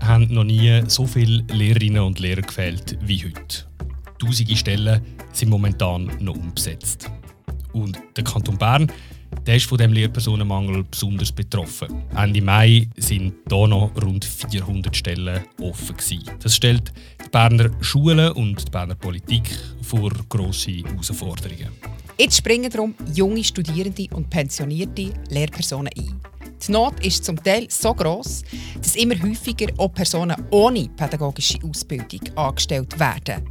Haben noch nie so viele Lehrerinnen und Lehrer gefehlt wie heute. Tausende Stellen sind momentan noch umbesetzt. Und der Kanton Bern der ist von dem Lehrpersonenmangel besonders betroffen. Ende Mai sind hier noch rund 400 Stellen offen gewesen. Das stellt die Berner Schulen und die Berner Politik vor grosse Herausforderungen. Jetzt springen darum junge Studierende und pensionierte Lehrpersonen ein. Die Not ist zum Teil so gross, dass immer häufiger auch Personen ohne pädagogische Ausbildung angestellt werden.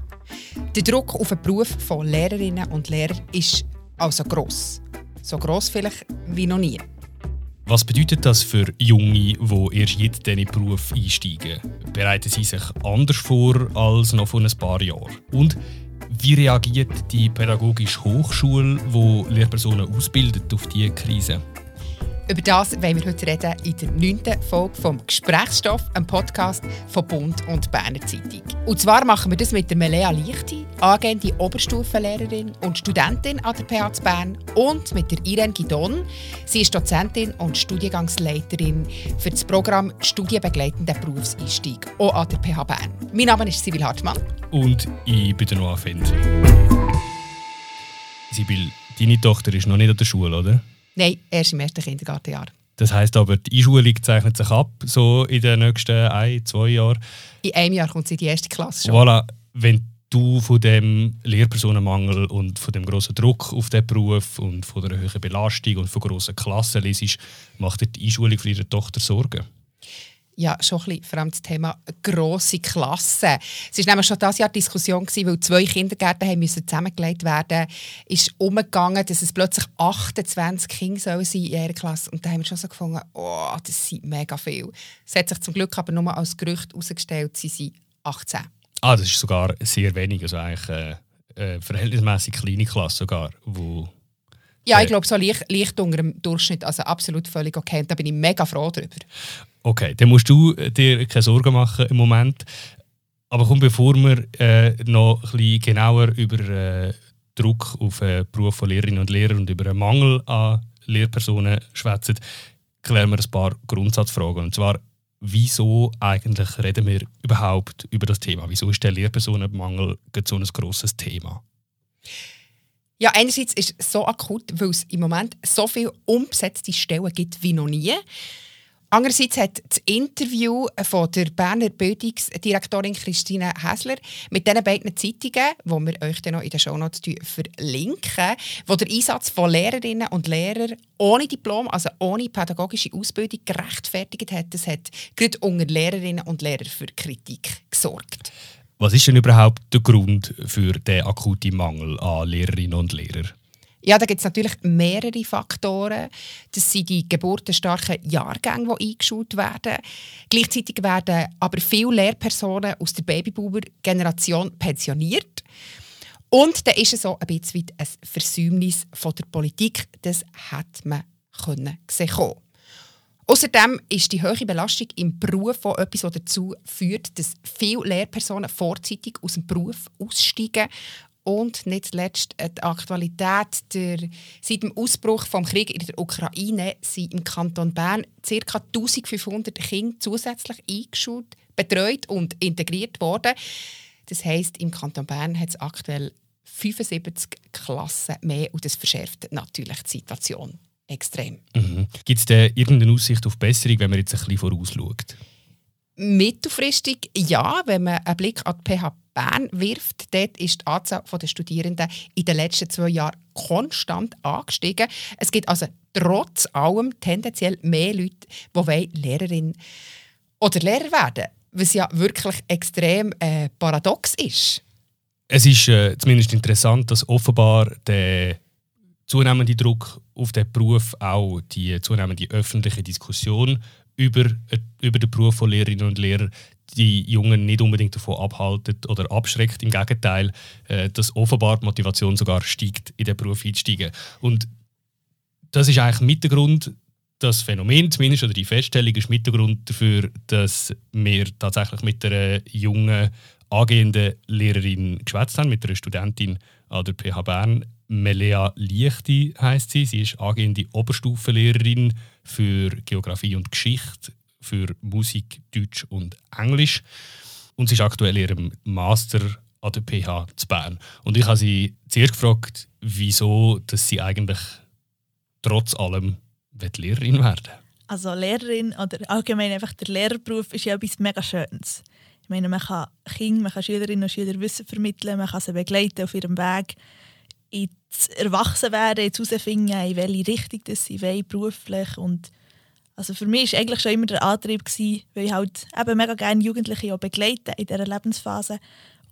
Der Druck auf den Beruf von Lehrerinnen und Lehrern ist also gross. So gross vielleicht wie noch nie. Was bedeutet das für Junge, die erst jetzt in den Beruf einsteigen? Bereiten sie sich anders vor als noch vor ein paar Jahren? Und wie reagiert die pädagogische Hochschule, die Lehrpersonen ausbildet, auf diese Krise? Über das wollen wir heute reden in der neunten Folge vom Gesprächsstoff, einem Podcast von Bund und Berner Zeitung. Und zwar machen wir das mit der Melea Lichti, angehende Oberstufenlehrerin und Studentin an der PH Bern und mit der Irene Gidon. Sie ist Dozentin und Studiengangsleiterin für das Programm Studienbegleitender Berufseinstieg, auch an der PH Bern. Mein Name ist Sibyl Hartmann. Und ich bin der Noah Fendri. Sibyl, deine Tochter ist noch nicht an der Schule, oder? Nein, erst im ersten Kindergartenjahr. Das heisst aber, die Einschulung zeichnet sich ab, so in den nächsten ein, zwei Jahren. In einem Jahr kommt sie in die erste Klasse schon. Voilà, wenn du von dem Lehrpersonenmangel und von dem großen Druck auf den Beruf und von der hohen Belastung und von grossen Klassen lesest, macht dir die Einschulung für ihre Tochter Sorgen? Ja, schon ein bisschen, vor allem das Thema grosse Klassen. Es war nämlich schon dieses Jahr Diskussion, gewesen, weil zwei Kindergärten haben müssen zusammengelegt werden ist umgegangen, dass es plötzlich 28 Kinder sollen sein in ihrer Klasse. Und da haben wir schon so gefunden, oh, das sind mega viel. Es hat sich zum Glück aber nur als Gerücht herausgestellt, sie sind 18. Ah, das ist sogar sehr wenig, also eigentlich äh, äh, verhältnismäßig kleine Klasse sogar, wo ja, ich glaube, so leicht, leicht unter dem Durchschnitt, also absolut völlig okay. Da bin ich mega froh darüber. Okay, dann musst du dir keine Sorgen machen im Moment. Aber komm, bevor wir äh, noch ein bisschen genauer über äh, Druck auf den Beruf von Lehrerinnen und Lehrern und über einen Mangel an Lehrpersonen schwätzen, klären wir ein paar Grundsatzfragen. Und zwar, wieso eigentlich reden wir überhaupt über das Thema? Wieso ist der Lehrpersonenmangel so ein grosses Thema? Ja, einerseits ist es so akut, weil es im Moment so viele unbesetzte Stellen gibt wie noch nie. Andererseits hat das Interview von der Berner Bildungsdirektorin Christine Häsler mit diesen beiden Zeitungen, die wir euch dann noch in den Shownotes verlinken, wo der Einsatz von Lehrerinnen und Lehrern ohne Diplom, also ohne pädagogische Ausbildung, gerechtfertigt hat. Das hat gerade unter Lehrerinnen und Lehrern für Kritik gesorgt. Was ist denn überhaupt der Grund für den akuten Mangel an Lehrerinnen und Lehrern? Ja, da gibt es natürlich mehrere Faktoren. Das sind die geburtenstarken Jahrgänge, die eingeschult werden. Gleichzeitig werden aber viele Lehrpersonen aus der Babyboomer-Generation pensioniert. Und da ist es so ein bisschen ein Versäumnis von der Politik. Das hätte man sehen können. Außerdem ist die hohe Belastung im Beruf auch etwas, das dazu führt, dass viele Lehrpersonen vorzeitig aus dem Beruf aussteigen und nicht zuletzt die Aktualität. Der, seit dem Ausbruch des Krieges in der Ukraine sind im Kanton Bern ca. 1500 Kinder zusätzlich eingeschult, betreut und integriert worden. Das heisst, im Kanton Bern hat es aktuell 75 Klassen mehr und das verschärft natürlich die Situation extrem. Mhm. Gibt es da irgendeine Aussicht auf Besserung, wenn man jetzt ein bisschen vorausschaut? Mittelfristig ja, wenn man einen Blick an die PH Bern wirft, dort ist die Anzahl der Studierenden in den letzten zwei Jahren konstant angestiegen. Es gibt also trotz allem tendenziell mehr Leute, die Lehrerin oder Lehrer werden was ja wirklich extrem äh, paradox ist. Es ist äh, zumindest interessant, dass offenbar der zunehmende Druck auf den Beruf auch die zunehmende öffentliche Diskussion über, äh, über den Beruf von Lehrerinnen und Lehrern die Jungen nicht unbedingt davon abhalten oder abschreckt. Im Gegenteil, äh, dass offenbar die Motivation sogar steigt, in den Beruf einzusteigen. Und das ist eigentlich mit der Grund, das Phänomen zumindest, oder die Feststellung ist mit der Grund dafür, dass wir tatsächlich mit einer jungen, angehenden Lehrerin geschwätzt haben, mit einer Studentin an der PH Bern. Melea Lichti heißt sie. Sie ist angehende Oberstufenlehrerin für Geografie und Geschichte für Musik, Deutsch und Englisch. Und sie ist aktuell ihrem Master an der PH zu Bern. Und ich habe sie zuerst gefragt, wieso dass sie eigentlich trotz allem Lehrerin werden Also Lehrerin oder allgemein einfach der Lehrerberuf ist ja etwas mega Schönes. Ich meine, man kann Kinder, man kann Schülerinnen und Schüler Wissen vermitteln, man kann sie begleiten auf ihrem Weg ins Erwachsenwerden, ins herausfinden, in welche Richtung das sie wollen, beruflich. Und also für mich war eigentlich schon immer der Antrieb, gewesen, weil ich halt eben mega gerne Jugendliche auch begleiten in dieser Lebensphase.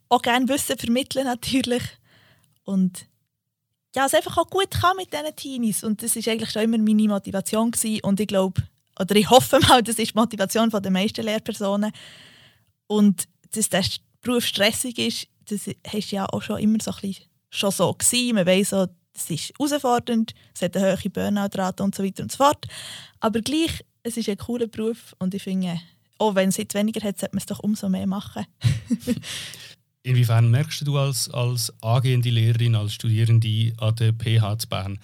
Auch gerne Wissen vermitteln natürlich. Und ja, es einfach auch gut kann mit diesen Teenies. Und das war eigentlich schon immer meine Motivation. Gewesen. Und ich glaube, oder ich hoffe mal, das ist die Motivation der meisten Lehrpersonen. Und dass der Beruf stressig ist, das hast ja auch schon immer so ein bisschen schon so gewesen. Man weiss auch, es ist herausfordernd, es hat eine hohe Burnout-Rate und so weiter und so fort. Aber gleich, es ist ein cooler Beruf und ich finde, auch wenn es jetzt weniger hat, sollte man es doch umso mehr machen. Inwiefern merkst du als, als angehende Lehrerin, als Studierende an der PH zu Bern,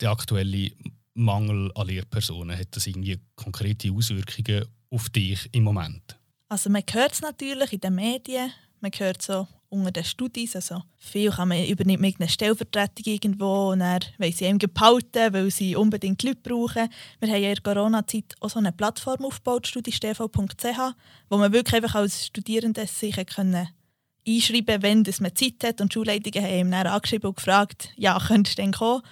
der aktuelle Mangel an Lehrpersonen? Hat das irgendwie konkrete Auswirkungen auf dich im Moment? Also man hört es natürlich in den Medien, man hört so unter den Studis. Also viel kann man übernimmt mit einer Stellvertretung irgendwo und dann wollen sie ihm behalten, weil sie unbedingt Leute brauchen. Wir haben ja in der Corona-Zeit auch so eine Plattform aufgebaut, studistv.ch, wo man wirklich einfach als Studierende sich können einschreiben wenn man Zeit hat. Und die Schulleitungen haben ihm dann angeschrieben und gefragt, ja, könntest du denn kommen?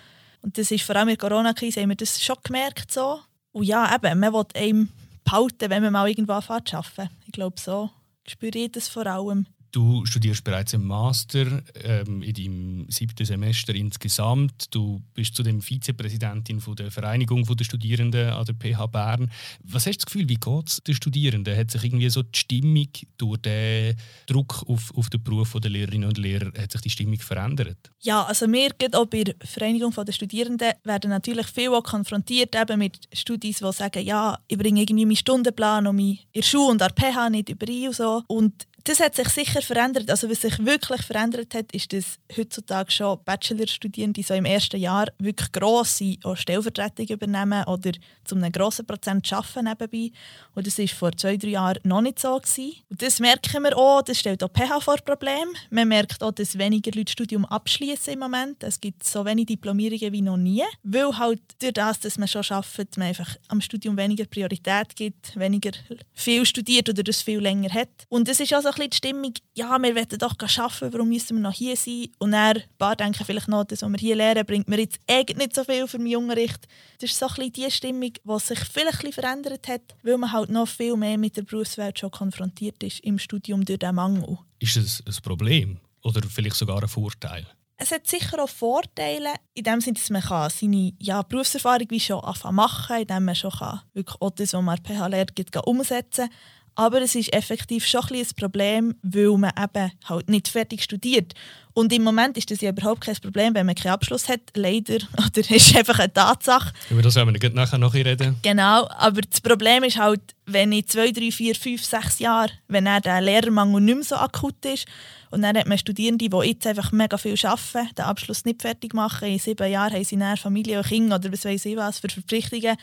Und das ist vor allem in der Corona-Krise haben wir das schon gemerkt. So. Und ja, eben, man will einem behalten, wenn man mal irgendwo anfängt zu arbeiten. Ich glaube, so spüre ich das vor allem. Du studierst bereits im Master ähm, in deinem siebten Semester insgesamt. Du bist zudem Vizepräsidentin von der Vereinigung der Studierenden an der PH Bern. Was hast du das Gefühl, wie geht es den Studierenden? Hat sich irgendwie so die Stimmung durch den Druck auf, auf den Beruf der Lehrerinnen und Lehrer, hat sich die Stimmung verändert? Ja, also wir auch bei der Vereinigung der Studierenden werden natürlich viel auch konfrontiert eben mit Studis, die sagen, ja, ich bringe irgendwie meinen Stundenplan und in der Schule und an der PH nicht überein und so. Und das hat sich sicher verändert. Also was sich wirklich verändert hat, ist, dass heutzutage schon Bachelorstudierende so im ersten Jahr wirklich grosse Stellvertretung übernehmen oder zu einem grossen Prozent arbeiten nebenbei. Und das war vor zwei, drei Jahren noch nicht so. Gewesen. Und das merken wir auch, das stellt auch PH vor Problem. Man merkt auch, dass weniger Leute das Studium abschließen im Moment. Es gibt so wenig Diplomierungen wie noch nie. Weil halt durch das, dass man schon arbeitet, man einfach am Studium weniger Priorität gibt, weniger viel studiert oder das viel länger hat. Und es ist also bisschen die Stimmung, ja, wir wollen doch arbeiten, warum müssen wir noch hier sein? Und dann, ein paar denken vielleicht noch, das, was wir hier lernen, bringt mir jetzt eigentlich nicht so viel für meinen Unterricht. Das ist so ein bisschen die Stimmung, die sich vielleicht ein verändert hat, weil man halt noch viel mehr mit der Berufswelt schon konfrontiert ist im Studium durch diesen Mangel. Ist das ein Problem oder vielleicht sogar ein Vorteil? Es hat sicher auch Vorteile, in dem Sinne, dass man seine ja, Berufserfahrung wie schon machen kann, indem man schon kann, wirklich auch das, was man PH lernt, umsetzen kann. Aber es ist effektiv schon ein, ein Problem, weil man eben halt nicht fertig studiert. Und im Moment ist das ja überhaupt kein Problem, wenn man keinen Abschluss hat, leider. Oder ist einfach eine Tatsache. Über das werden wir nachher noch reden. Genau, aber das Problem ist halt, wenn in zwei, drei, vier, fünf, sechs Jahren, wenn dann der Lehrermangel nicht mehr so akut ist und dann hat man Studierende, die jetzt einfach mega viel arbeiten, den Abschluss nicht fertig machen, in sieben Jahren haben sie dann Familie und Kinder oder was weiß ich was für Verpflichtungen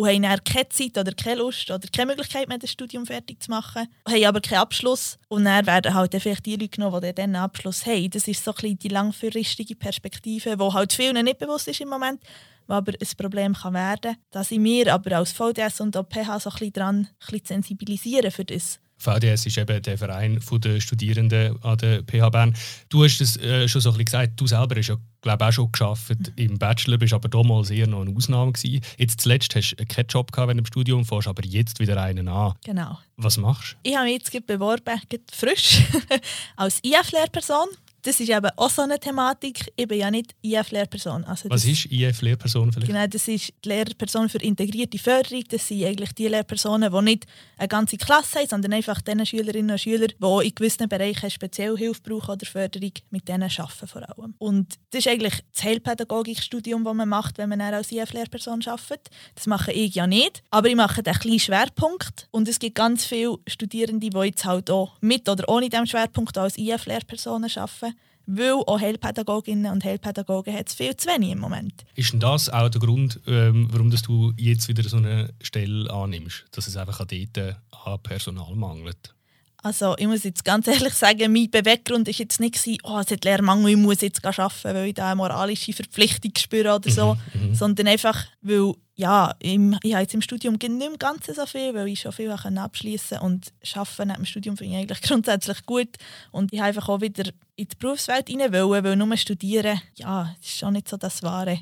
und haben dann keine Zeit oder keine Lust oder keine Möglichkeit mehr, das Studium fertig zu machen, haben aber keinen Abschluss und dann werden halt vielleicht die Leute genommen, die dann einen Abschluss haben. Das ist so ein die langfristige Perspektive, die halt vielen nicht bewusst ist im Moment, was aber ein Problem kann werden kann. Da sind wir aber als VDS und OPH so ein bisschen dran, ein bisschen sensibilisieren für das. VDS ist eben der Verein der Studierenden an der PH Bern. Du hast es äh, schon so ein bisschen gesagt, du selber hast ja glaube auch schon geschafft mhm. im Bachelor, bist aber damals eher noch eine Ausnahme gewesen. Jetzt zuletzt hast du keinen Job gehabt während dem Studium, fährst aber jetzt wieder einen an. Genau. Was machst du? Ich habe mich jetzt beworben, frisch, als IF-Lehrperson das ist eben auch so eine Thematik. Ich bin ja nicht IF-Lehrperson. Also Was ist IF-Lehrperson vielleicht? Genau, das ist die Lehrperson für integrierte Förderung. Das sind eigentlich die Lehrpersonen, die nicht eine ganze Klasse haben, sondern einfach diesen Schülerinnen und Schüler, die in gewissen Bereichen speziell Hilfe brauchen oder Förderung, mit denen arbeiten vor allem. Und das ist eigentlich das Heilpädagogikstudium, das man macht, wenn man als IF-Lehrperson arbeitet. Das mache ich ja nicht, aber ich mache einen kleinen Schwerpunkt. Und es gibt ganz viele Studierende, die jetzt halt auch mit oder ohne diesen Schwerpunkt als IF-Lehrpersonen arbeiten weil auch Heilpädagoginnen und Heilpädagogen hat es viel zu wenig im Moment. Ist denn das auch der Grund, ähm, warum du jetzt wieder so eine Stelle annimmst? Dass es einfach an dort an Personal mangelt? Also ich muss jetzt ganz ehrlich sagen, mein Beweggrund war jetzt nicht, gewesen, oh, es hat Lehrmangel, ich muss jetzt arbeiten, weil ich da eine moralische Verpflichtung spüre oder so, Mhm, mhm. sondern einfach, weil ja, im, ich habe jetzt im Studium nicht mehr ganz so viel, weil ich schon viel abschließen konnte und Arbeiten nach dem Studium finde ich eigentlich grundsätzlich gut und ich habe einfach auch wieder in die Berufswelt rein wollen, weil nur studieren, ja, das ist schon nicht so das Wahre.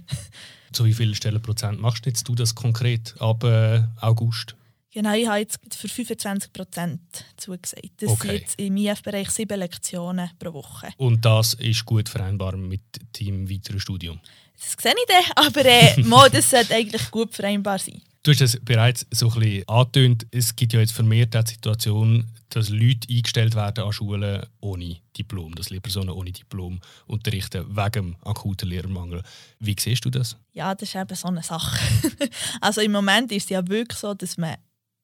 Zu wie vielen Stellenprozent machst jetzt du das konkret ab äh, August? Genau, ich habe jetzt für 25 Prozent zugesagt. Das Okay. sind jetzt im IF-Bereich sieben Lektionen pro Woche. Und das ist gut vereinbar mit deinem weiteren Studium? Das sehe ich dann, aber äh, mal, das sollte eigentlich gut vereinbar sein. Du hast es bereits so ein bisschen angetönt. Es gibt ja jetzt vermehrt die Situation, dass Leute eingestellt werden an Schulen ohne Diplom, dass Lehrpersonen ohne Diplom unterrichten, wegen dem akuten Lehrermangel. Wie siehst du das? Ja, das ist eben so eine Sache. also im Moment ist es ja wirklich so, dass man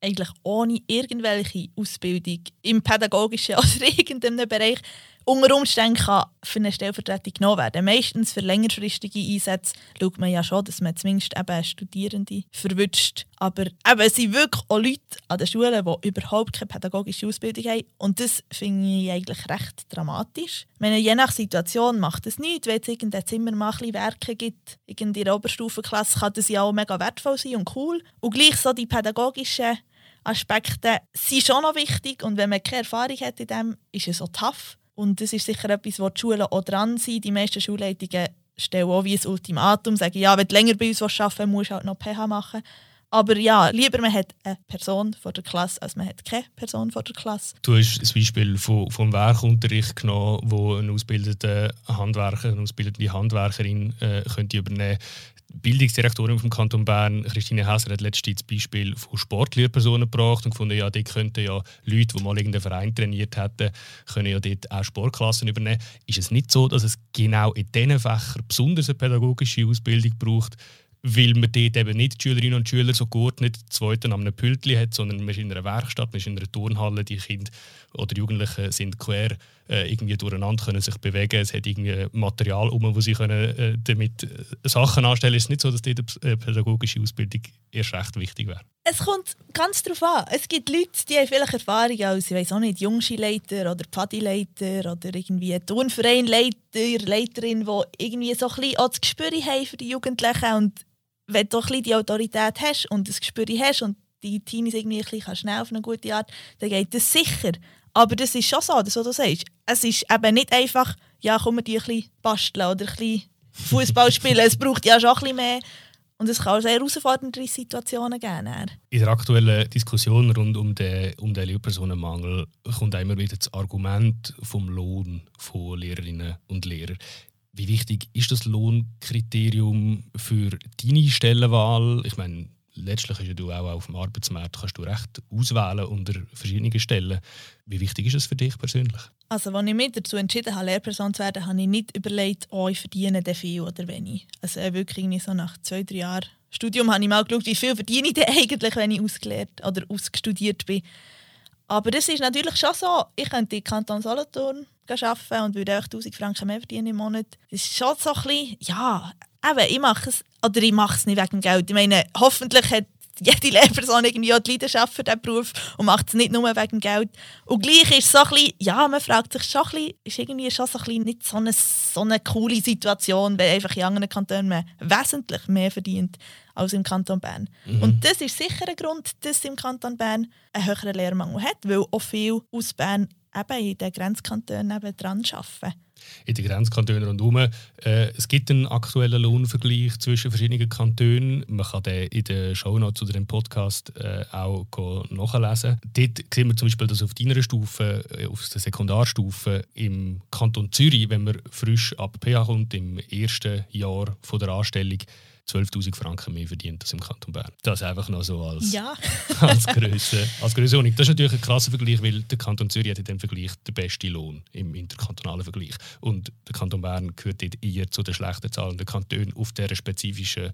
eigentlich ohne irgendwelche Ausbildung im pädagogischen oder irgendeinem Bereich unter Umständen kann für eine Stellvertretung genommen werden. Meistens für längerfristige Einsätze schaut man ja schon, dass man zumindest eben Studierende verwünscht. Aber eben, es sind wirklich auch Leute an den Schulen, die überhaupt keine pädagogische Ausbildung haben. Und das finde ich eigentlich recht dramatisch. Meine, je nach Situation macht es nichts. Wenn es irgendein Zimmer mal ein Werke gibt, in der Oberstufenklasse, kann das ja auch mega wertvoll sein und cool. Und gleich so die pädagogischen Aspekte sind schon noch wichtig. Und wenn man keine Erfahrung hat in dem, ist es so tough. Und das ist sicher etwas, wo die Schulen auch dran sind. Die meisten Schulleitungen stellen auch wie ein Ultimatum, sagen, ja, wenn du länger bei uns arbeiten willst, musst du halt noch PH machen. Aber ja, lieber man hat eine Person vor der Klasse, als man hat keine Person vor der Klasse. Du hast das Beispiel von, vom Werkunterricht genommen, wo ein ausgebildeter Handwerker, eine ausgebildete Handwerkerin äh, könnte übernehmen die Bildungsdirektorin vom Kanton Bern, Christine Häser, hat letztens das Beispiel von Sportlehrpersonen gebracht und gefunden, ja, dort könnten ja Leute, die mal irgendeinen Verein trainiert hätten, können ja dort auch Sportklassen übernehmen. Ist es nicht so, dass es genau in diesen Fächern besonders eine pädagogische Ausbildung braucht, weil man dort eben nicht die Schülerinnen und Schüler so geordnet zweiten an einem Pültli hat, sondern man ist in einer Werkstatt, man ist in einer Turnhalle, die Kinder oder Jugendlichen sind quer äh, irgendwie durcheinander, können sich bewegen, es hat irgendwie Material um, wo sie können, äh, damit äh, Sachen anstellen. Es ist nicht so, dass dort eine pädagogische Ausbildung erst recht wichtig wäre. Es kommt ganz darauf an. Es gibt Leute, die haben vielleicht Erfahrung als, ich weiß auch nicht, Jungschileiter oder Pfadileiter oder irgendwie Turnvereinleiter, Leiterin, die irgendwie so ein bisschen auch das Gespür haben für die Jugendlichen und wenn du ein die Autorität hast und das Gespür hast und die Teenies irgendwie ein bisschen schnell auf eine gute Art, dann geht das sicher. Aber das ist schon so, das, was du sagst. Es ist eben nicht einfach, ja, komm, wir die ein bisschen basteln oder ein bisschen Fußball spielen. es braucht ja schon ein bisschen mehr. Und es kann auch sehr herausfordernde Situationen geben. dann. In der aktuellen Diskussion rund um den, um den Lehrpersonenmangel kommt immer wieder das Argument vom Lohn von Lehrerinnen und Lehrern. Wie wichtig ist das Lohnkriterium für deine Stellenwahl? Ich meine, letztlich ist ja du auch auf dem Arbeitsmarkt, kannst du recht auswählen unter verschiedenen Stellen. Wie wichtig ist es für dich persönlich? Also, als ich mich dazu entschieden habe, Lehrperson zu werden, habe ich nicht überlegt, oh, ich verdiene denn viel oder wenig. Also äh, wirklich so nach zwei, drei Jahren Studium habe ich mal geschaut, wie viel verdiene ich denn eigentlich, wenn ich ausgelehrt oder ausgestudiert bin. Aber das ist natürlich schon so, ich könnte in Kanton Solothurn arbeiten und würde auch 1000 Franken mehr verdienen im Monat. Das ist schon so ein bisschen, ja, eben, ich mache es, oder ich mache es nicht wegen dem Geld. Ich meine, hoffentlich hat jede Lehrperson irgendwie auch die Leidenschaft für diesen Beruf und macht es nicht nur wegen dem Geld. Und gleich ist es so ein bisschen, ja, man fragt sich schon ein bisschen, ist irgendwie schon so ein bisschen nicht so eine, so eine coole Situation, weil einfach in anderen Kantonen man wesentlich mehr verdient als im Kanton Bern. Und das ist sicher ein Grund, dass im Kanton Bern einen höheren Lehrmangel hat, weil auch viele aus Bern eben in den Grenzkantonen eben dran arbeiten. In den Grenzkantonen rundherum. Äh, es gibt einen aktuellen Lohnvergleich zwischen verschiedenen Kantonen. Man kann den in den Shownotes zu dem Podcast äh, auch nachlesen. Dort sehen wir zum Beispiel, dass auf deiner Stufe, äh, auf der Sekundarstufe im Kanton Zürich, wenn man frisch ab PH kommt, im ersten Jahr von der Anstellung, 12'000 Franken mehr verdient als im Kanton Bern. Das einfach noch so als, Ja. als Größe. Als Grössenordnung. Das ist natürlich ein krasser Vergleich, weil der Kanton Zürich hat in dem Vergleich den besten Lohn im interkantonalen Vergleich. Und der Kanton Bern gehört dort eher zu den schlechter zahlenden Kantonen auf dieser spezifischen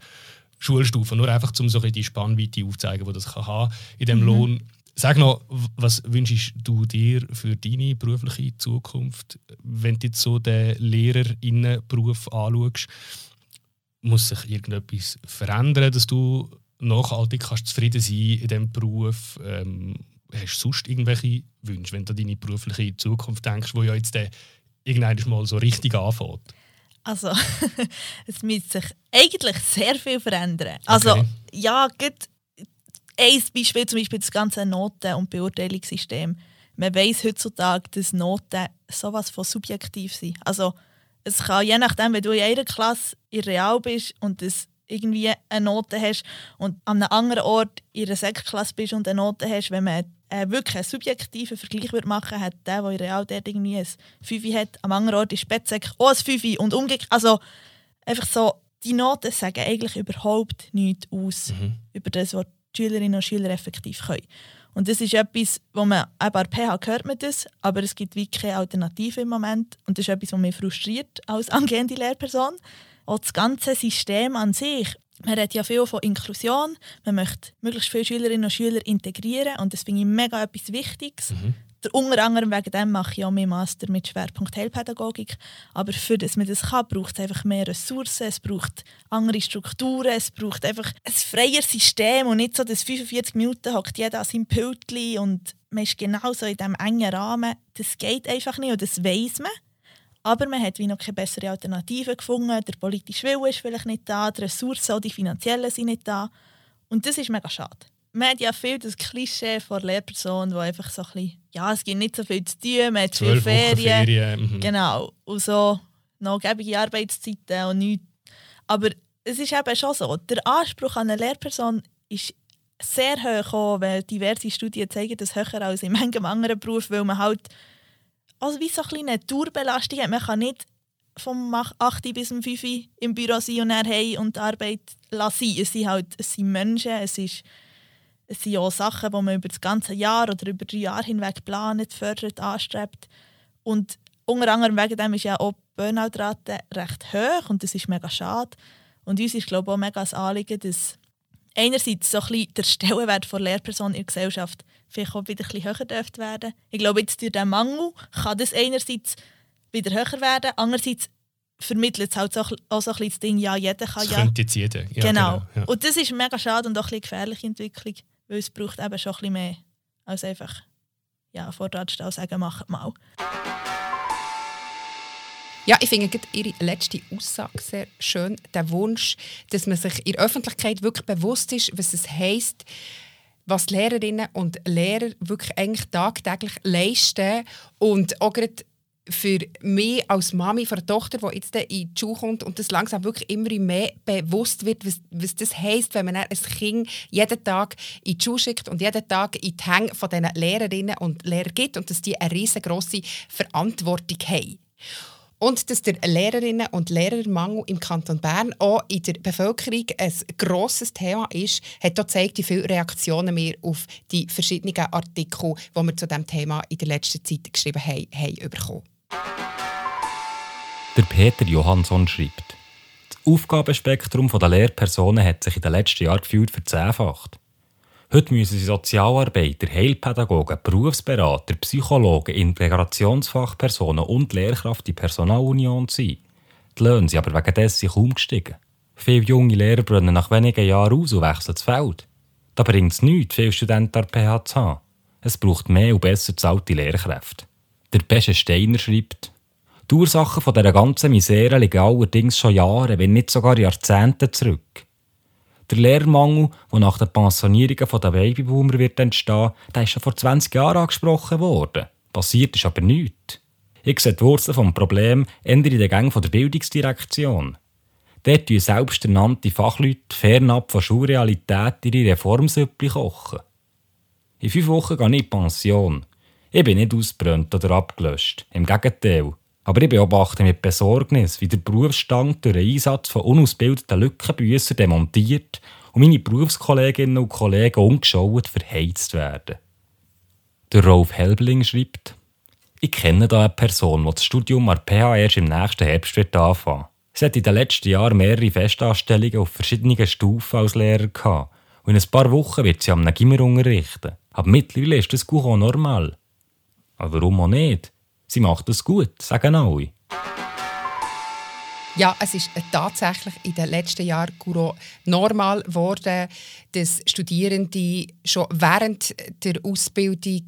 Schulstufe. Nur einfach, um so ein die Spannweite aufzuzeigen, die das kann haben in dem Lohn. Sag noch, was wünschst du dir für deine berufliche Zukunft, wenn du jetzt so den Lehrerinnenberuf anschaust? Muss sich irgendetwas verändern, dass du nachhaltig kannst zufrieden sein in diesem Beruf? Ähm, hast du sonst irgendwelche Wünsche, wenn du an deine berufliche Zukunft denkst, wo ja jetzt der irgendwann mal so richtig anfängt? Also, es müsste sich eigentlich sehr viel verändern. Also, okay. ja, gut, ein Beispiel, zum Beispiel das ganze Noten- und Beurteilungssystem. Man weiß heutzutage, dass Noten sowas von subjektiv sind. Also, es kann je nachdem, wenn du in einer Klasse in Real bist und das irgendwie eine Note hast und an einem anderen Ort in einer Sektklasse bist und eine Note hast, wenn man äh, wirklich einen subjektiven Vergleich würde machen hat der, der in Real dort irgendwie ein 5 hat, am anderen Ort ist Spätsek auch ein 5 und umgekehrt. Also einfach so, die Noten sagen eigentlich überhaupt nichts aus mhm. über das, was die Schülerinnen und Schüler effektiv können. Und das ist etwas, wo man, eben an PH hört man das, aber es gibt wirklich keine Alternative im Moment. Und das ist etwas, was mich frustriert als angehende Lehrperson. Auch das ganze System an sich. Man redet ja viel von Inklusion. Man möchte möglichst viele Schülerinnen und Schüler integrieren. Und das finde ich mega etwas Wichtiges. Mhm. Unter anderem wegen dem mache ich auch meinen Master mit Schwerpunkt Heilpädagogik. Aber für das man das kann, braucht es einfach mehr Ressourcen, es braucht andere Strukturen, es braucht einfach ein freieres System und nicht so, dass 45 Minuten hockt jeder an seinem Pultli und man ist genau so in diesem engen Rahmen. Das geht einfach nicht und das weiß man. Aber man hat wie noch keine bessere Alternative gefunden. Der politische Wille ist vielleicht nicht da, die Ressourcen, die finanziellen sind nicht da. Und das ist mega schade man hat ja viel das Klischee von Lehrperson, wo einfach so ein bisschen, ja, es gibt nicht so viel zu tun, man hat viel Ferien. Ferien. Mhm. Genau. Und so nachgebige Arbeitszeiten und nichts. Aber es ist eben schon so, der Anspruch an eine Lehrperson ist sehr hoch, weil diverse Studien zeigen, dass höher als in manchem anderen Beruf, weil man halt also wie so eine Tourbelastung hat. Man kann nicht vom 8 bis 5 im Büro sein und dann hey und die Arbeit lassen. Es sind halt es sind Menschen, es ist es sind auch Sachen, die man über das ganze Jahr oder über drei Jahre hinweg plant, fördert, anstrebt. Und unter anderem wegen dem ist ja auch die Burnout-Rate recht hoch und das ist mega schade. Und uns ist glaube ich, auch mega das Anliegen, dass einerseits so ein der Stellenwert von Lehrpersonen in der Gesellschaft vielleicht auch wieder ein bisschen höher dürfte werden. Ich glaube, jetzt durch diesen Mangel kann das einerseits wieder höher werden, andererseits vermittelt es halt auch, auch so ein bisschen das Ding, ja, jeder kann das ja. könnte jetzt jeder. Ja, genau. genau ja. Und das ist mega schade und auch eine gefährliche Entwicklung. Weil es braucht eben schon ein mehr als einfach ja, vor der Stelle sagen, macht mal. Ja, ich finde Ihre letzte Aussage sehr schön. Der Wunsch, dass man sich in der Öffentlichkeit wirklich bewusst ist, was es heisst, was Lehrerinnen und Lehrer wirklich eigentlich tagtäglich leisten und auch gerade für mich als Mami von einer Tochter, die jetzt in die Schule kommt und das langsam wirklich immer mehr bewusst wird, was, was das heisst, wenn man ein Kind jeden Tag in die Schule schickt und jeden Tag in die Hänge von diesen Lehrerinnen und Lehrern gibt und dass die eine riesengroße Verantwortung haben. Und dass der Lehrerinnen- und Lehrermangel im Kanton Bern auch in der Bevölkerung ein grosses Thema ist, hat auch gezeigt, wie viele Reaktionen wir auf die verschiedenen Artikel, die wir zu diesem Thema in der letzten Zeit geschrieben haben, haben bekommen. Der Peter Johansson schreibt, das Aufgabenspektrum der Lehrpersonen hat sich in den letzten Jahren gefühlt verzehnfacht. Heute müssen sie Sozialarbeiter, Heilpädagogen, Berufsberater, Psychologen, Integrationsfachpersonen und Lehrkraft in Personalunion sein. Die Löhne sind aber wegen dessen kaum gestiegen. Viele junge Lehrer brennen nach wenigen Jahren aus und wechseln das Feld. Da bringt es nichts, viele Studenten an PH zu haben. Es braucht mehr und besser bezahlte Lehrkräfte. Der Pesche Steiner schreibt, die Ursachen von dieser ganzen Misere liegen allerdings schon Jahre, wenn nicht sogar Jahrzehnte zurück. Der Lehrmangel, der nach den Pensionierungen der Babyboomer wird entstehen, der ist schon vor 20 Jahren angesprochen worden. Passiert ist aber nichts. Ich sehe die Wurzeln des Problems eher in den Gängen der Bildungsdirektion. Dort tun selbsternannte Fachleute fernab von Schulrealität ihre Reformsüppli kochen. In fünf Wochen gehe ich in Pension. Ich bin nicht ausgebrannt oder abgelöscht. Im Gegenteil. Aber ich beobachte mit Besorgnis, wie der Berufsstand durch den Einsatz von unausgebildeten Lückenbüssern demontiert und meine Berufskolleginnen und Kollegen ungeschaut verheizt werden. Der Rolf Helbling schreibt, ich kenne da eine Person, die das Studium an PH erst im nächsten Herbst wird anfangen. Sie hat in den letzten Jahren mehrere Festanstellungen auf verschiedenen Stufen als Lehrer gehabt und in ein paar Wochen wird sie am Gimmer unterrichten. Aber mittlerweile ist das auch normal. Aber warum auch nicht? Sie macht das gut, sagen alle. Ja, es ist tatsächlich in den letzten Jahren normal geworden, dass Studierende schon während der Ausbildung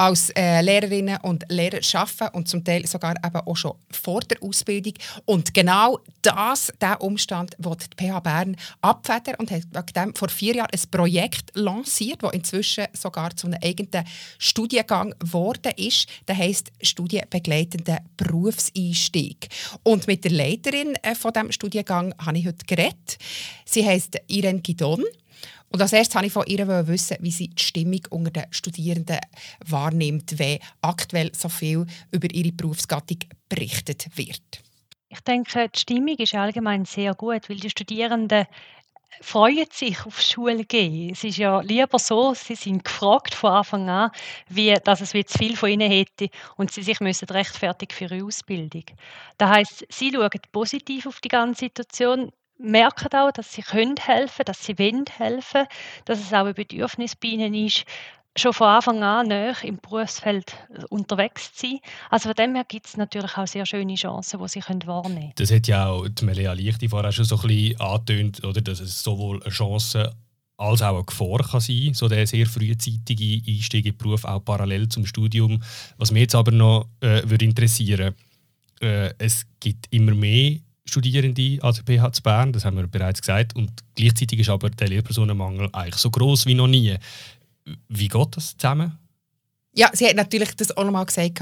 als äh, Lehrerinnen und Lehrer arbeiten und zum Teil sogar eben auch schon vor der Ausbildung. Und genau das, der Umstand, will die PH Bern abfedern und hat wegen vor vier Jahren ein Projekt lanciert, das inzwischen sogar zu einem eigenen Studiengang geworden ist. Der heisst Studienbegleitender Berufseinstieg. Und mit der Leiterin äh, von diesem Studiengang habe ich heute geredet. Sie heisst Irene Gidon. Und als erstes wollte ich von ihr wissen, wie sie die Stimmung unter den Studierenden wahrnimmt, wenn aktuell so viel über ihre Berufsgattung berichtet wird. Ich denke, die Stimmung ist allgemein sehr gut, weil die Studierenden freuen sich auf Schule gehen. Es ist ja lieber so, sie sind gefragt von Anfang an, wie dass es zu viel von ihnen hätte und sie sich müssen rechtfertigen für ihre Ausbildung. Das heißt, sie schauen positiv auf die ganze Situation merken auch, dass sie können helfen, dass sie wollen helfen, dass es auch ein Bedürfnis bei ihnen ist, schon von Anfang an näher im Berufsfeld unterwegs zu sein. Also von dem her gibt es natürlich auch sehr schöne Chancen, die sie können wahrnehmen können. Das hat ja auch die Melia Lichti vorher schon so ein bisschen angetönt, oder, dass es sowohl eine Chance als auch eine Gefahr kann sein, so der sehr frühzeitige Einstieg in den Beruf, auch parallel zum Studium. Was mich jetzt aber noch äh, würde interessieren, äh, es gibt immer mehr Studierende an der PH zu Bern, das haben wir bereits gesagt. Und gleichzeitig ist aber der Lehrpersonenmangel eigentlich so groß wie noch nie. Wie geht das zusammen? Ja, sie hat natürlich das auch nochmal gesagt,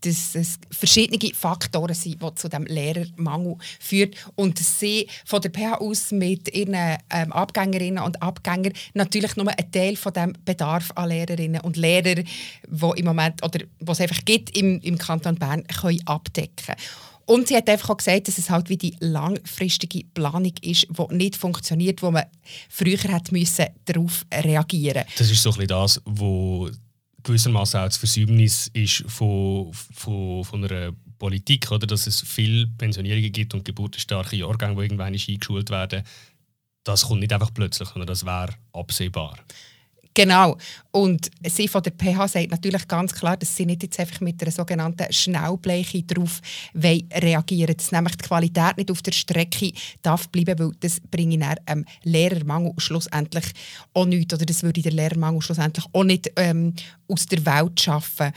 dass es verschiedene Faktoren sind, die zu dem Lehrermangel führen und dass sie von der PH aus mit ihren ähm, Abgängerinnen und Abgängern natürlich nur einen Teil von dem Bedarf an Lehrerinnen und Lehrern, wo im Moment oder was einfach gibt im, im Kanton Bern, können abdecken. Und sie hat einfach auch gesagt, dass es halt wie die langfristige Planung ist, die nicht funktioniert, wo man früher hat müssen darauf reagieren Das ist so ein bisschen das, was gewissermaßen auch das Versäumnis ist von, von, von einer Politik, oder? dass es viele Pensionierungen gibt und geburtenstarke Jahrgänge, die irgendwann eingeschult werden. Das kommt nicht einfach plötzlich, sondern das wäre absehbar. Genau. Und sie von der PH sagt natürlich ganz klar, dass sie nicht jetzt einfach mit einer sogenannten Schnellbleiche darauf reagieren dass nämlich die Qualität nicht auf der Strecke darf bleiben, weil das bringe dann ähm, Lehrermangel schlussendlich auch nicht, oder das würde der Lehrermangel schlussendlich auch nicht ähm, aus der Welt schaffen.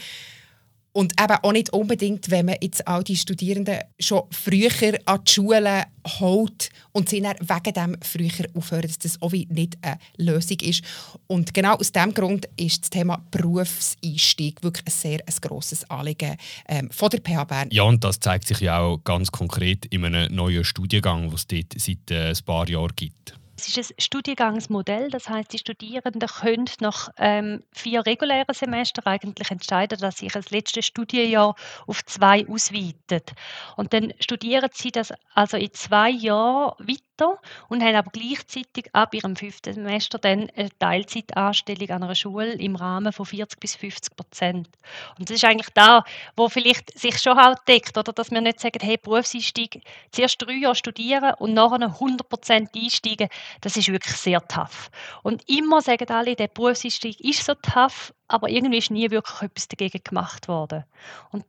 Und eben auch nicht unbedingt, wenn man jetzt all die Studierenden schon früher an die Schulen holt und sie dann wegen dem früher aufhören, dass das auch nicht eine Lösung ist. Und genau aus diesem Grund ist das Thema Berufseinstieg wirklich ein sehr ein grosses Anliegen ähm, von der PH Bern. Ja, und das zeigt sich ja auch ganz konkret in einem neuen Studiengang, den es dort seit äh, ein paar Jahren gibt. Es ist ein Studiengangsmodell, das heißt, die Studierenden können nach ähm, vier regulären Semestern eigentlich entscheiden, dass sie das letzte Studienjahr auf zwei ausweiten. Und dann studieren sie das also in zwei Jahren weiter weiter und haben aber gleichzeitig ab ihrem fünften Semester dann eine Teilzeitanstellung an einer Schule im Rahmen von 40 bis 50 Prozent. Und das ist eigentlich da, wo vielleicht sich schon halt deckt, oder dass wir nicht sagen, hey, Berufseinstieg, zuerst drei Jahre studieren und nachher 100 Prozent einsteigen, das ist wirklich sehr tough. Und immer sagen alle, der Berufseinstieg ist so tough, aber irgendwie ist nie wirklich etwas dagegen gemacht worden. Und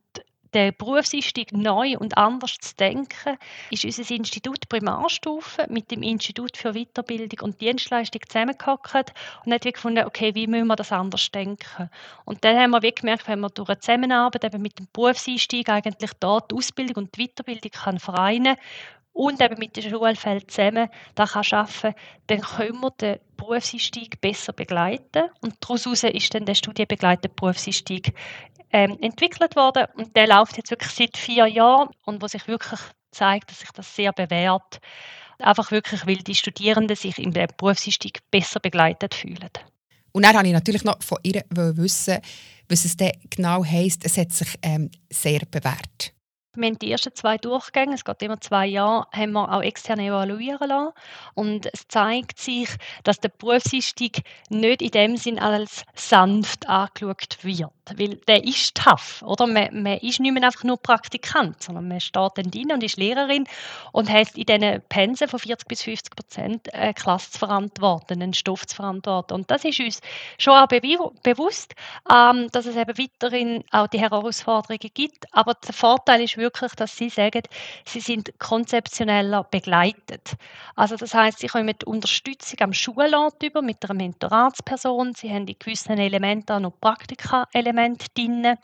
der Berufseinstieg neu und anders zu denken, ist unser Institut Primarstufe mit dem Institut für Weiterbildung und Dienstleistung zusammengehockt und hat gefunden, okay, wie müssen wir das anders denken? Und dann haben wir gemerkt, wenn man durch eine Zusammenarbeit eben mit dem Berufseinstieg eigentlich dort die Ausbildung und die Weiterbildung kann vereinen und eben mit dem Schulfeld zusammen da kann arbeiten dann können wir den Berufseinstieg besser begleiten. Und daraus ist dann der studienbegleitete Berufseinstieg ähm, entwickelt worden. Und der läuft jetzt wirklich seit vier Jahren und wo sich wirklich zeigt, dass sich das sehr bewährt. Einfach wirklich, weil die Studierenden sich im Berufseinstieg besser begleitet fühlen. Und dann wollte ich natürlich noch von ihr wissen, was es genau heisst, es hat sich ähm, sehr bewährt. Wir haben die ersten zwei Durchgänge, es geht immer zwei Jahre, haben wir auch extern evaluieren lassen. Und es zeigt sich, dass der Berufseinstieg nicht in dem Sinn als sanft angeschaut wird. Weil der ist tough, oder? Man, man ist nicht mehr einfach nur Praktikant, sondern man steht dann drin und ist Lehrerin und hat in diesen Pensen von 40 bis 50 Prozent eine Klasse zu verantworten, einen Stoff zu verantworten. Und das ist uns schon auch bewusst, ähm, dass es eben weiterhin auch die Herausforderungen gibt. Aber der Vorteil ist wirklich, dass Sie sagen, Sie sind konzeptioneller begleitet. Also das heißt, Sie kommen mit Unterstützung am Schulort über, mit einer Mentoratsperson. Sie haben in gewissen Elementen noch Praktika-Elemente drin.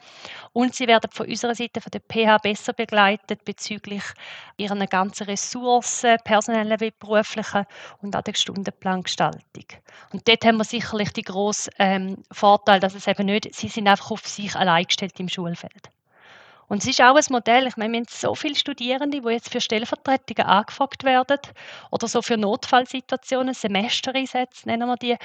Und Sie werden von unserer Seite, von der PH, besser begleitet bezüglich Ihrer ganzen Ressourcen, personellen wie beruflichen und auch der Stundenplangestaltung. Und dort haben wir sicherlich die grossen ähm, Vorteil, dass es eben nicht, Sie sind einfach auf sich allein gestellt im Schulfeld. Und es ist auch ein Modell. Ich meine, wir haben so viele Studierende, die jetzt für Stellvertretungen angefragt werden oder so für Notfallsituationen, Semestereinsätze nennen wir die.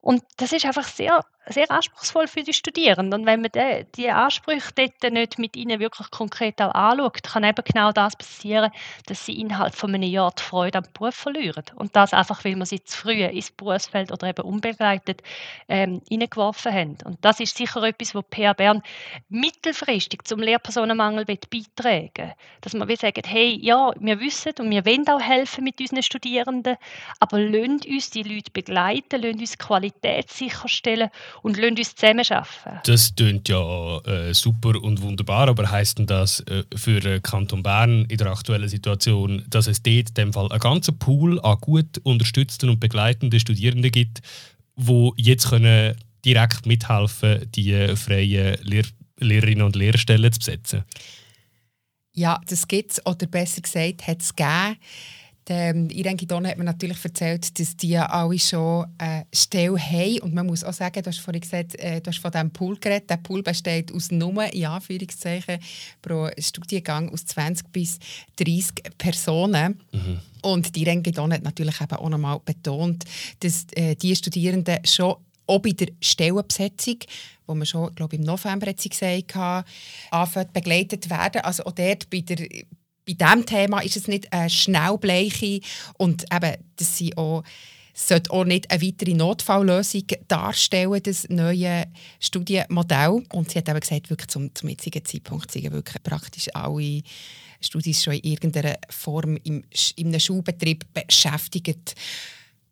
Und das ist einfach sehr sehr anspruchsvoll für die Studierenden. Und wenn man die, die Ansprüche dort nicht mit ihnen wirklich konkret auch anschaut, kann eben genau das passieren, dass sie innerhalb von einem Jahr die Freude am Beruf verlieren. Und das einfach, weil man sie zu früh ins Berufsfeld oder eben unbegleitet ähm, hineingeworfen haben. Und das ist sicher etwas, wo PA Bern mittelfristig zum Lehrpersonenmangel beitragen Dass man wie sagen, hey, ja, wir wissen und wir wollen auch helfen mit unseren Studierenden, aber lasst uns die Leute begleiten, lasst uns Qualität sicherstellen und lassen uns zusammen arbeiten. Das klingt ja äh, super und wunderbar, aber heisst denn das äh, für den Kanton Bern in der aktuellen Situation, dass es dort in dem Fall einen ganzen Pool an gut unterstützten und begleitenden Studierenden gibt, die jetzt können direkt mithelfen die freien Lehr Lehrerinnen und Lehrerstellen zu besetzen? Ja, das gibt es, oder besser gesagt, hat es gegeben. Ähm, Irene Gidon hat mir natürlich erzählt, dass die alle schon eine Stelle haben. Und man muss auch sagen, du hast vorhin gesagt, äh, du hast von diesem Pool geredet. Der Pool besteht aus nur, in Anführungszeichen, pro Studiengang aus 20 bis 30 Personen. Mhm. Und die Irene Gidon hat natürlich eben auch nochmal betont, dass äh, die Studierenden schon auch bei der Stellenbesetzung, wo man schon, glaube im November hat sie gesagt, anfangen begleitet werden. Also auch dort bei der bei diesem Thema ist es nicht eine Schnellbleiche und eben, das sind auch sollte auch nicht eine weitere Notfalllösung darstellen, das neue Studienmodell. Und sie hat eben gesagt, wirklich zum, zum jetzigen Zeitpunkt sind wirklich praktisch alle Studis schon in irgendeiner Form im, in einem Schulbetrieb beschäftigt.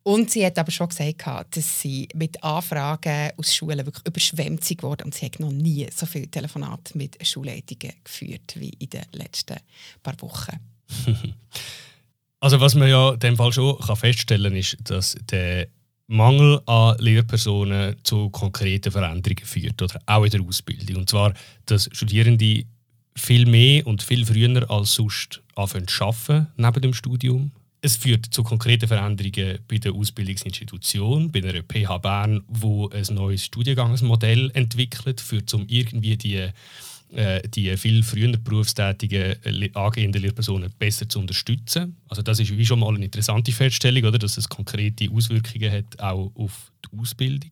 Und sie hat aber schon gesagt, dass sie mit Anfragen aus Schulen wirklich überschwemmt geworden und sie hat noch nie so viele Telefonate mit Schulleitungen geführt wie in den letzten paar Wochen. also was man ja in dem Fall schon feststellen kann, ist, dass der Mangel an Lehrpersonen zu konkreten Veränderungen führt, oder auch in der Ausbildung. Und zwar, dass Studierende viel mehr und viel früher als sonst anfangen zu arbeiten neben dem Studium es führt zu konkreten Veränderungen bei der Ausbildungsinstitution, bei einer PH Bern, wo ein neues Studiengangsmodell entwickelt, führt um irgendwie die, äh, die viel früher berufstätigen äh, angehenden Lehrpersonen besser zu unterstützen. Also das ist wie schon mal eine interessante Feststellung, oder, dass es konkrete Auswirkungen hat auch auf die Ausbildung.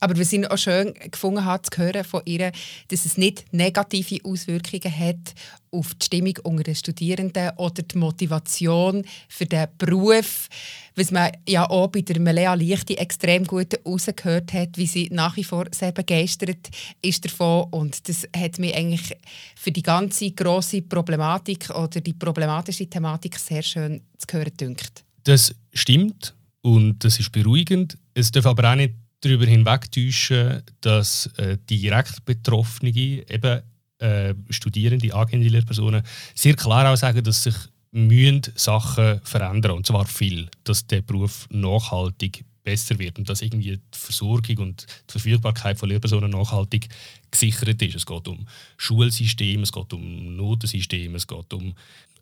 Aber wir sind auch schön gefunden haben, zu hören von ihr, dass es nicht negative Auswirkungen hat auf die Stimmung unter den Studierenden oder die Motivation für den Beruf. Was man ja auch bei der Melea Lichte extrem gut rausgehört hat, wie sie nach wie vor sehr begeistert ist davon. Und das hat mich eigentlich für die ganze grosse Problematik oder die problematische Thematik sehr schön zu hören dünkt. Das stimmt und das ist beruhigend. Es darf aber auch nicht darüber hinwegtäuschen, dass äh, direkt Betroffene, eben äh, Studierende, angehende Lehrpersonen, sehr klar auch sagen, dass sich müssen Sachen verändern und zwar viel, dass der Beruf nachhaltig besser wird und dass irgendwie die Versorgung und die Verfügbarkeit von Lehrpersonen nachhaltig gesichert ist. Es geht um Schulsystem, es geht um Notensystem, es geht um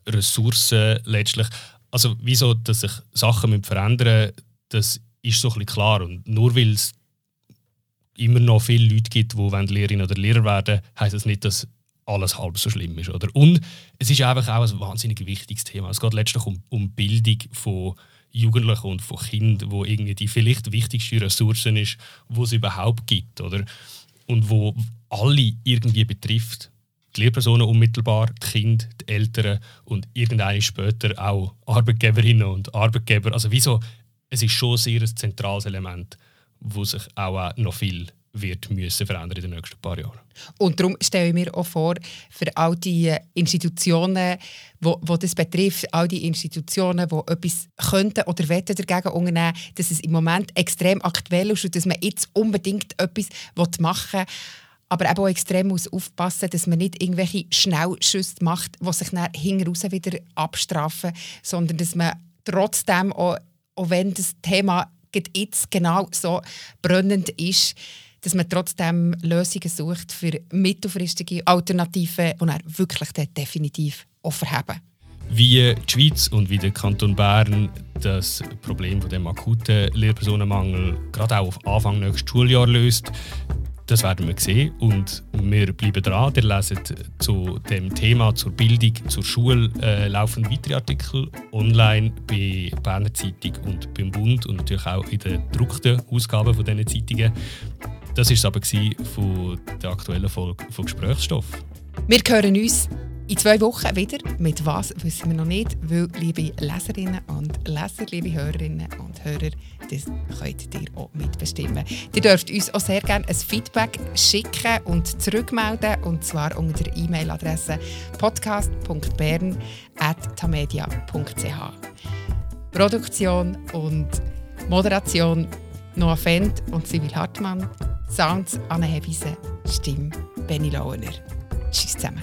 Ressourcen letztlich. Also wieso, dass sich Sachen verändern müssen, das ist so ein klar. Und nur weil es immer noch viele Leute gibt, die Lehrerin oder Lehrer werden heisst das nicht, dass alles halb so schlimm ist. Oder? Und es ist einfach auch ein wahnsinnig wichtiges Thema. Es geht letztlich um, um Bildung von Jugendlichen und von Kindern, wo irgendwie die vielleicht wichtigste Ressourcen ist, die es überhaupt gibt. Oder? Und wo alle irgendwie betrifft. die Lehrpersonen unmittelbar, die Kinder, die Eltern und irgendwann später auch Arbeitgeberinnen und Arbeitgeber. Also wieso? Es ist schon sehr ein zentrales Element, wo sich auch noch viel wird müssen verändern in den nächsten paar Jahren. Und darum stelle ich mir auch vor, für all die Institutionen, wo, wo das betrifft, all die Institutionen, die etwas könnten oder wollen dagegen unternehmen, dass es im Moment extrem aktuell ist und dass man jetzt unbedingt etwas machen will. Aber eben auch extrem muss aufpassen, dass man nicht irgendwelche Schnellschüsse macht, die sich dann hinten wieder abstrafen, sondern dass man trotzdem, auch, auch wenn das Thema jetzt genau so brennend ist, dass man trotzdem Lösungen sucht für mittelfristige Alternativen, die dann wirklich definitiv offen haben. Wie die Schweiz und wie der Kanton Bern das Problem von dem akuten Lehrpersonenmangel gerade auch auf Anfang nächstes Schuljahr löst, das werden wir sehen und wir bleiben dran. Ihr leset zu dem Thema, zur Bildung, zur Schule äh, laufen weitere Artikel online bei Berner Zeitung und beim Bund und natürlich auch in den gedruckten Ausgaben von diesen Zeitungen. Das war es aber von der aktuellen Folge von Gesprächsstoff. Wir hören uns in zwei Wochen wieder. Mit was wissen wir noch nicht, weil, liebe Leserinnen und Leser, liebe Hörerinnen und Hörer, das könnt ihr auch mitbestimmen. Ihr dürft uns auch sehr gerne ein Feedback schicken und zurückmelden, und zwar unter der E-Mail-Adresse podcast.bern.tamedia.ch. Produktion und Moderation Noah Fendt und Sibyl Hartmann. Sounds Anne Hebbisen, Stimme Benny Launer. Tschüss zusammen.